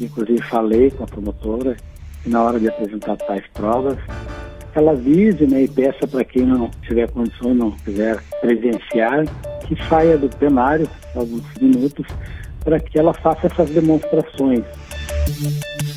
inclusive falei com a promotora, e na hora de apresentar tais provas, ela avise né, e peça para quem não tiver condições, não quiser presenciar, que saia do plenário alguns minutos para que ela faça essas demonstrações.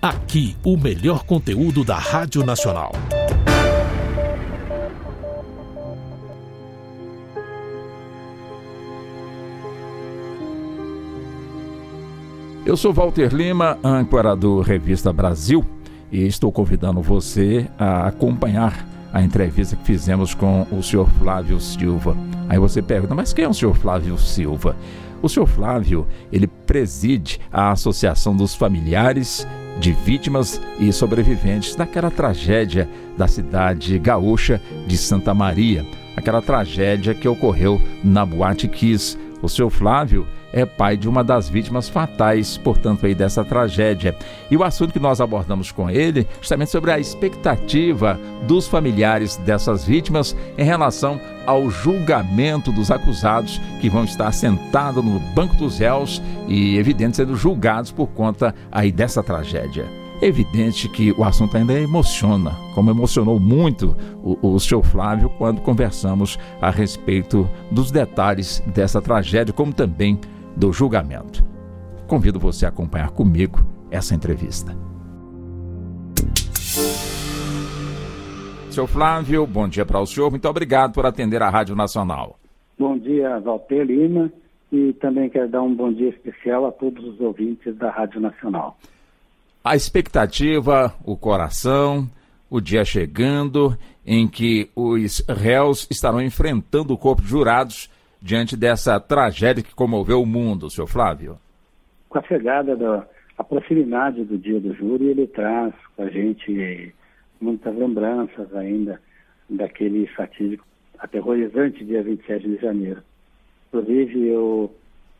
Aqui, o melhor conteúdo da Rádio Nacional. Eu sou Walter Lima, âncora do Revista Brasil, e estou convidando você a acompanhar a entrevista que fizemos com o senhor Flávio Silva. Aí você pergunta, mas quem é o senhor Flávio Silva? O senhor Flávio, ele preside a Associação dos Familiares de Vítimas e Sobreviventes daquela tragédia da cidade gaúcha de Santa Maria, aquela tragédia que ocorreu na Boate Kiss. O senhor Flávio é pai de uma das vítimas fatais, portanto, aí dessa tragédia. E o assunto que nós abordamos com ele, justamente sobre a expectativa dos familiares dessas vítimas em relação ao julgamento dos acusados que vão estar sentados no banco dos réus e, evidente, sendo julgados por conta aí dessa tragédia. É evidente que o assunto ainda emociona, como emocionou muito o, o Flávio quando conversamos a respeito dos detalhes dessa tragédia, como também do julgamento. Convido você a acompanhar comigo essa entrevista. Seu Flávio, bom dia para o senhor. Muito obrigado por atender a Rádio Nacional. Bom dia, Walter Lima. E também quero dar um bom dia especial a todos os ouvintes da Rádio Nacional. A expectativa, o coração, o dia chegando em que os réus estarão enfrentando o corpo de jurados diante dessa tragédia que comoveu o mundo, senhor Flávio? Com a chegada da a proximidade do dia do júri, ele traz com a gente muitas lembranças ainda daquele fatídico, aterrorizante dia 27 de janeiro. Inclusive, eu,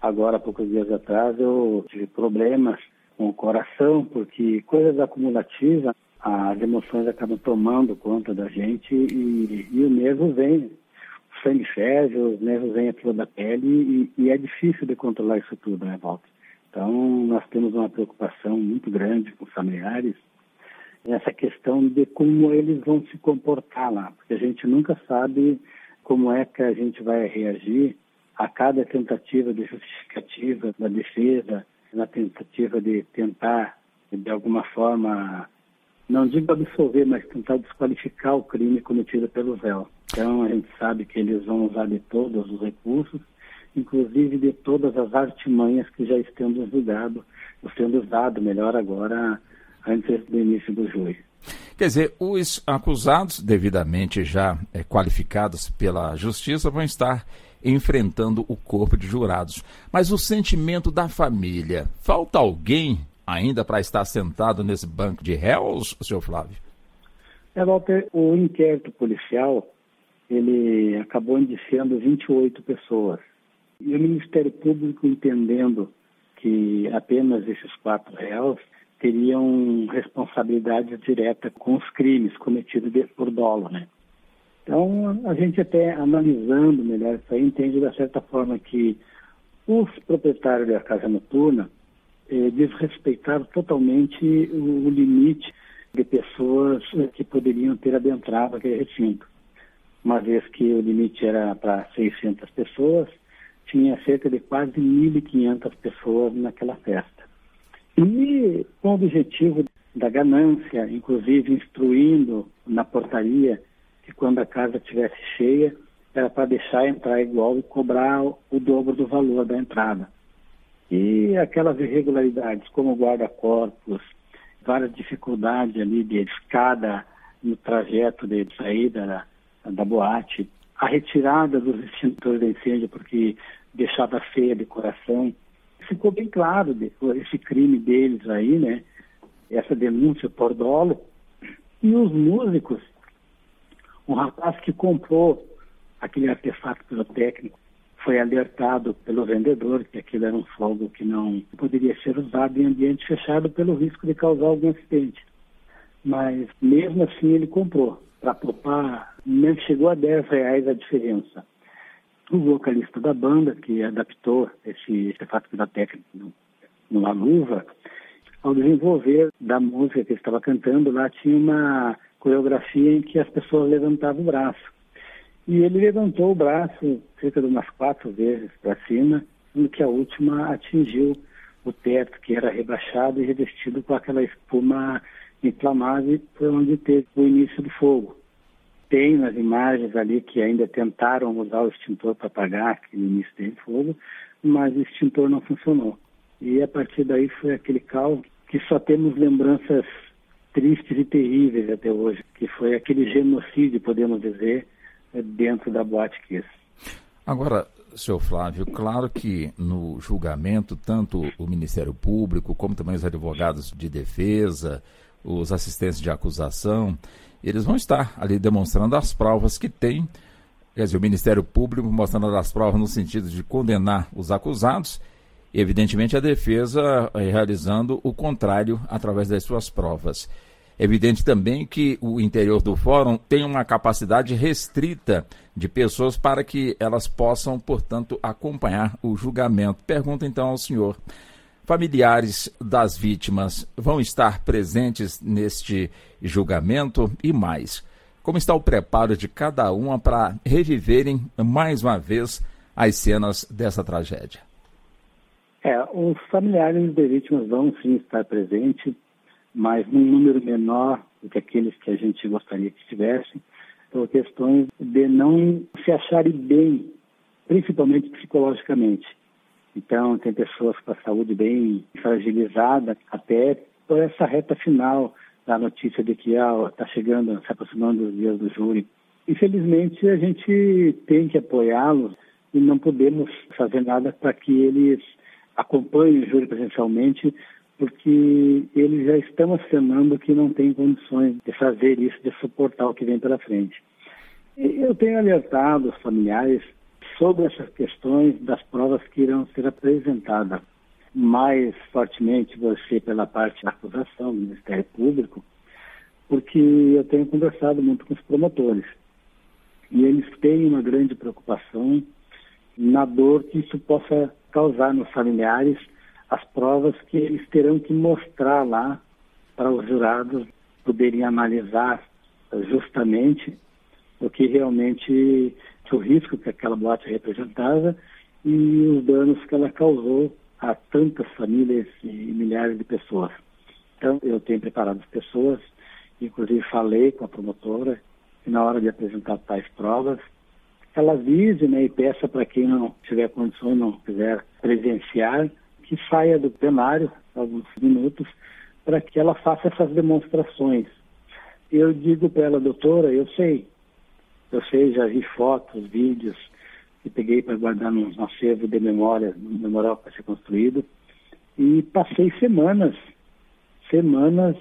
agora, poucos dias atrás, eu tive problemas com o coração, porque coisas acumulativas, as emoções acabam tomando conta da gente e, e o nervo vem sangue ferve, os nervos vêm a flor da pele e, e, é difícil de controlar isso tudo, né, Walter? Então, nós temos uma preocupação muito grande com os familiares nessa questão de como eles vão se comportar lá, porque a gente nunca sabe como é que a gente vai reagir a cada tentativa de justificativa da defesa, na tentativa de tentar, de alguma forma, não digo absolver, mas tentar desqualificar o crime cometido pelo réu. Então, a gente sabe que eles vão usar de todos os recursos, inclusive de todas as artimanhas que já estão julgado, sendo usado melhor agora, antes do início do júri. Quer dizer, os acusados, devidamente já é, qualificados pela justiça, vão estar enfrentando o corpo de jurados. Mas o sentimento da família, falta alguém ainda para estar sentado nesse banco de réus, senhor Flávio? É, Walter, o inquérito policial ele acabou indiciando 28 pessoas. E o Ministério Público, entendendo que apenas esses quatro réus teriam responsabilidade direta com os crimes cometidos por dolo, né? Então, a gente até analisando melhor isso aí, entende da certa forma que os proprietários da casa noturna eh, desrespeitaram totalmente o, o limite de pessoas que poderiam ter adentrado aquele recinto uma vez que o limite era para 600 pessoas, tinha cerca de quase 1.500 pessoas naquela festa. E com o objetivo da ganância, inclusive instruindo na portaria quando a casa estivesse cheia, era para deixar entrar igual e cobrar o dobro do valor da entrada. E aquelas irregularidades, como guarda-corpos, várias dificuldades ali de escada no trajeto de saída da boate, a retirada dos extintores de incêndio porque deixava feia a decoração. Ficou bem claro esse crime deles aí, né? Essa denúncia por dolo. E os músicos, um rapaz que comprou aquele artefato pirotécnico foi alertado pelo vendedor que aquilo era um fogo que não poderia ser usado em ambiente fechado pelo risco de causar algum acidente. Mas mesmo assim ele comprou para poupar, nem chegou a 10 reais a diferença. O vocalista da banda, que adaptou esse artefato pirotécnico numa luva, ao desenvolver da música que ele estava cantando, lá tinha uma coreografia em que as pessoas levantavam o braço. E ele levantou o braço cerca de umas quatro vezes para cima, sendo que a última atingiu o teto, que era rebaixado e revestido com aquela espuma inflamável, por onde teve o início do fogo. Tem nas imagens ali que ainda tentaram usar o extintor para apagar aquele início do fogo, mas o extintor não funcionou. E a partir daí foi aquele caos que só temos lembranças tristes e terríveis até hoje, que foi aquele genocídio, podemos dizer, dentro da Boate Kiss. Agora, senhor Flávio, claro que no julgamento, tanto o Ministério Público, como também os advogados de defesa, os assistentes de acusação, eles vão estar ali demonstrando as provas que têm, quer dizer, o Ministério Público mostrando as provas no sentido de condenar os acusados, evidentemente a defesa eh, realizando o contrário através das suas provas. Evidente também que o interior do fórum tem uma capacidade restrita de pessoas para que elas possam, portanto, acompanhar o julgamento. Pergunta então ao senhor: familiares das vítimas vão estar presentes neste julgamento e mais? Como está o preparo de cada uma para reviverem mais uma vez as cenas dessa tragédia? É, os familiares de vítimas vão sim estar presentes mas num número menor do que aqueles que a gente gostaria que estivessem, por questões de não se acharem bem, principalmente psicologicamente. Então, tem pessoas com a saúde bem fragilizada, até por essa reta final da notícia de que está ah, tá chegando, se aproximando os dias do júri. Infelizmente, a gente tem que apoiá-los e não podemos fazer nada para que eles acompanhem o júri presencialmente, porque eles já estão acenando que não têm condições de fazer isso, de suportar o que vem pela frente. Eu tenho alertado os familiares sobre essas questões das provas que irão ser apresentadas. Mais fortemente você pela parte da acusação do Ministério Público, porque eu tenho conversado muito com os promotores. E eles têm uma grande preocupação na dor que isso possa causar nos familiares as provas que eles terão que mostrar lá para os jurados poderem analisar justamente o que realmente o risco que aquela boate representava e os danos que ela causou a tantas famílias e milhares de pessoas. Então, eu tenho preparado as pessoas, inclusive falei com a promotora, que na hora de apresentar tais provas, ela avise né, e peça para quem não tiver condições, não quiser presenciar, que saia do plenário, alguns minutos, para que ela faça essas demonstrações. Eu digo para ela, doutora, eu sei, eu sei, já vi fotos, vídeos que peguei para guardar num acervo de memória, no memorial para ser construído, e passei semanas, semanas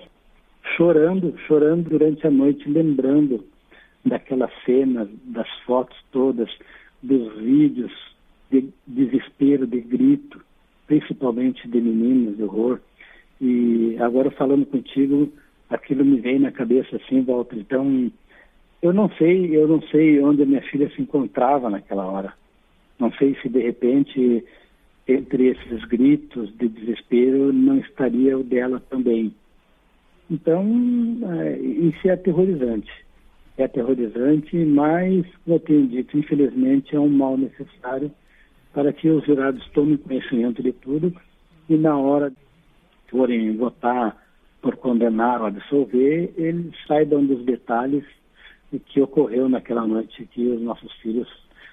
chorando, chorando durante a noite, lembrando daquelas cenas, das fotos todas, dos vídeos de desespero, de grito, principalmente de meninos, de horror. E agora falando contigo, aquilo me vem na cabeça assim, volta. Então, eu não sei, eu não sei onde a minha filha se encontrava naquela hora. Não sei se de repente entre esses gritos de desespero não estaria o dela também. Então, é, isso é aterrorizante. É aterrorizante, mas, como eu tenho dito, infelizmente é um mal necessário para que os jurados tomem conhecimento de tudo e na hora de forem votar por condenar ou absolver, eles saibam dos detalhes do que ocorreu naquela noite que os nossos filhos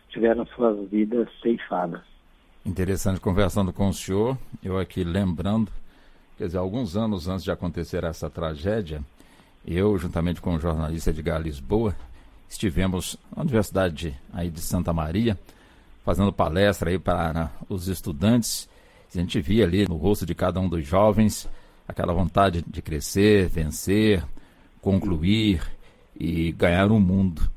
tiveram suas vidas ceifadas. Interessante conversando com o senhor, eu aqui lembrando, quer dizer, alguns anos antes de acontecer essa tragédia, eu, juntamente com o jornalista Edgar Lisboa, estivemos na Universidade aí de Santa Maria, fazendo palestra aí para os estudantes. A gente via ali no rosto de cada um dos jovens aquela vontade de crescer, vencer, concluir e ganhar o um mundo.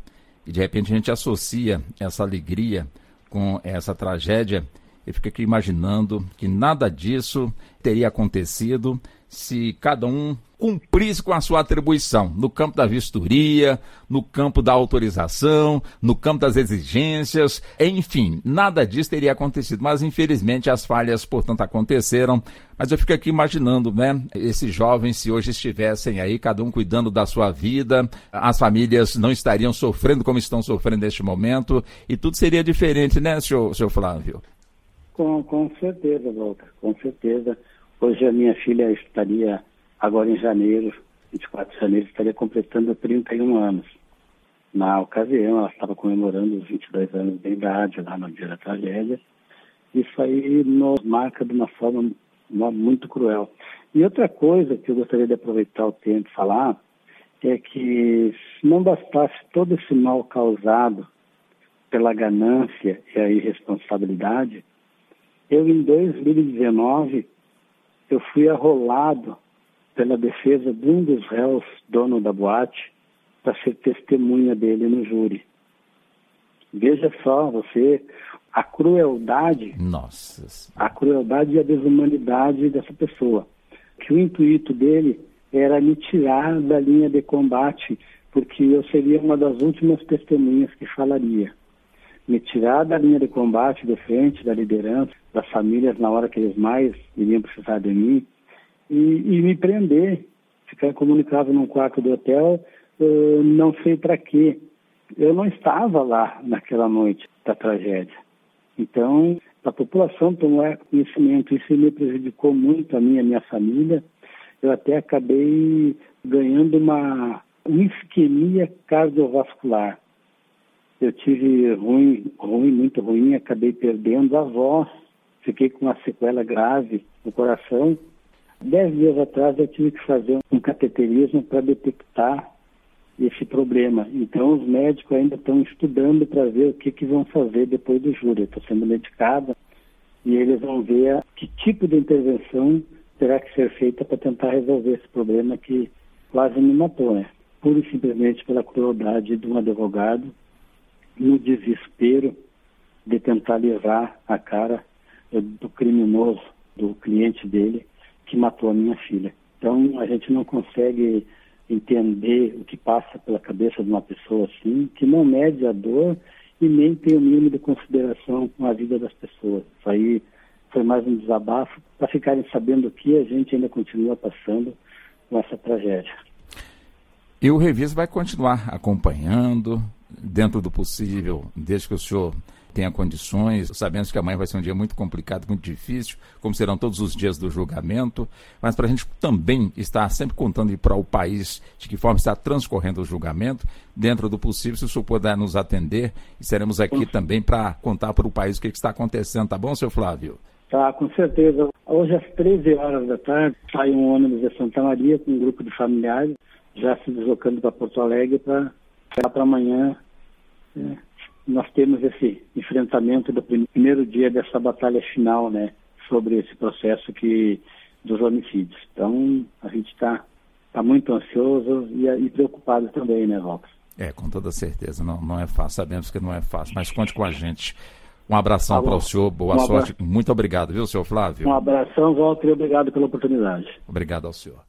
E de repente a gente associa essa alegria com essa tragédia. e fica aqui imaginando que nada disso teria acontecido se cada um cumprisse com a sua atribuição no campo da vistoria, no campo da autorização, no campo das exigências, enfim, nada disso teria acontecido. Mas infelizmente as falhas, portanto, aconteceram. Mas eu fico aqui imaginando, né, esses jovens, se hoje estivessem aí, cada um cuidando da sua vida, as famílias não estariam sofrendo como estão sofrendo neste momento, e tudo seria diferente, né, senhor, senhor Flávio? Com, com certeza, Walter, com certeza. Hoje a minha filha estaria, agora em janeiro, 24 de janeiro, estaria completando 31 anos. Na ocasião, ela estava comemorando os 22 anos de idade, lá no dia da tragédia. Isso aí nos marca de uma forma muito cruel. E outra coisa que eu gostaria de aproveitar o tempo e falar é que se não bastasse todo esse mal causado pela ganância e a irresponsabilidade, eu em 2019 eu fui arrolado pela defesa de um dos réus, dono da boate, para ser testemunha dele no júri. Veja só, você, a crueldade, Nossa. a crueldade e a desumanidade dessa pessoa. Que o intuito dele era me tirar da linha de combate, porque eu seria uma das últimas testemunhas que falaria. Me tirar da linha de combate, de frente, da liderança, das famílias na hora que eles mais iriam precisar de mim e, e me prender, ficar comunicado num quarto do hotel, uh, não sei para quê. Eu não estava lá naquela noite da tragédia. Então, a população tomou conhecimento, isso me prejudicou muito a mim e a minha família. Eu até acabei ganhando uma, uma isquemia cardiovascular. Eu tive ruim, ruim, muito ruim, acabei perdendo a voz fiquei com uma sequela grave no coração. Dez dias atrás eu tive que fazer um cateterismo para detectar esse problema. Então os médicos ainda estão estudando para ver o que, que vão fazer depois do júri. Estou sendo medicada e eles vão ver que tipo de intervenção terá que ser feita para tentar resolver esse problema que quase me matou, né? Pura e simplesmente pela crueldade de um advogado no desespero de tentar levar a cara do criminoso, do cliente dele, que matou a minha filha. Então, a gente não consegue entender o que passa pela cabeça de uma pessoa assim, que não mede a dor e nem tem o mínimo de consideração com a vida das pessoas. Isso aí foi mais um desabafo para ficarem sabendo que a gente ainda continua passando com essa tragédia. E o Revista vai continuar acompanhando, dentro do possível, desde que o senhor tenha condições. Sabemos que amanhã vai ser um dia muito complicado, muito difícil, como serão todos os dias do julgamento, mas para a gente também estar sempre contando para o país de que forma está transcorrendo o julgamento, dentro do possível, se o senhor puder nos atender, estaremos aqui também para contar para o país o que, que está acontecendo, tá bom, seu Flávio? Tá, com certeza. Hoje às 13 horas da tarde sai um ônibus de Santa Maria com um grupo de familiares já se deslocando para Porto Alegre para para amanhã né, nós temos esse enfrentamento do primeiro dia dessa batalha final, né, sobre esse processo que dos homicídios. Então, a gente está tá muito ansioso e, e, preocupado também, né, Rox? É, com toda certeza. Não, não é fácil, sabemos que não é fácil, mas conte com a gente. Um abração tá para o senhor, boa um sorte. Muito obrigado, viu, senhor Flávio? Um abração, Walter, e obrigado pela oportunidade. Obrigado ao senhor.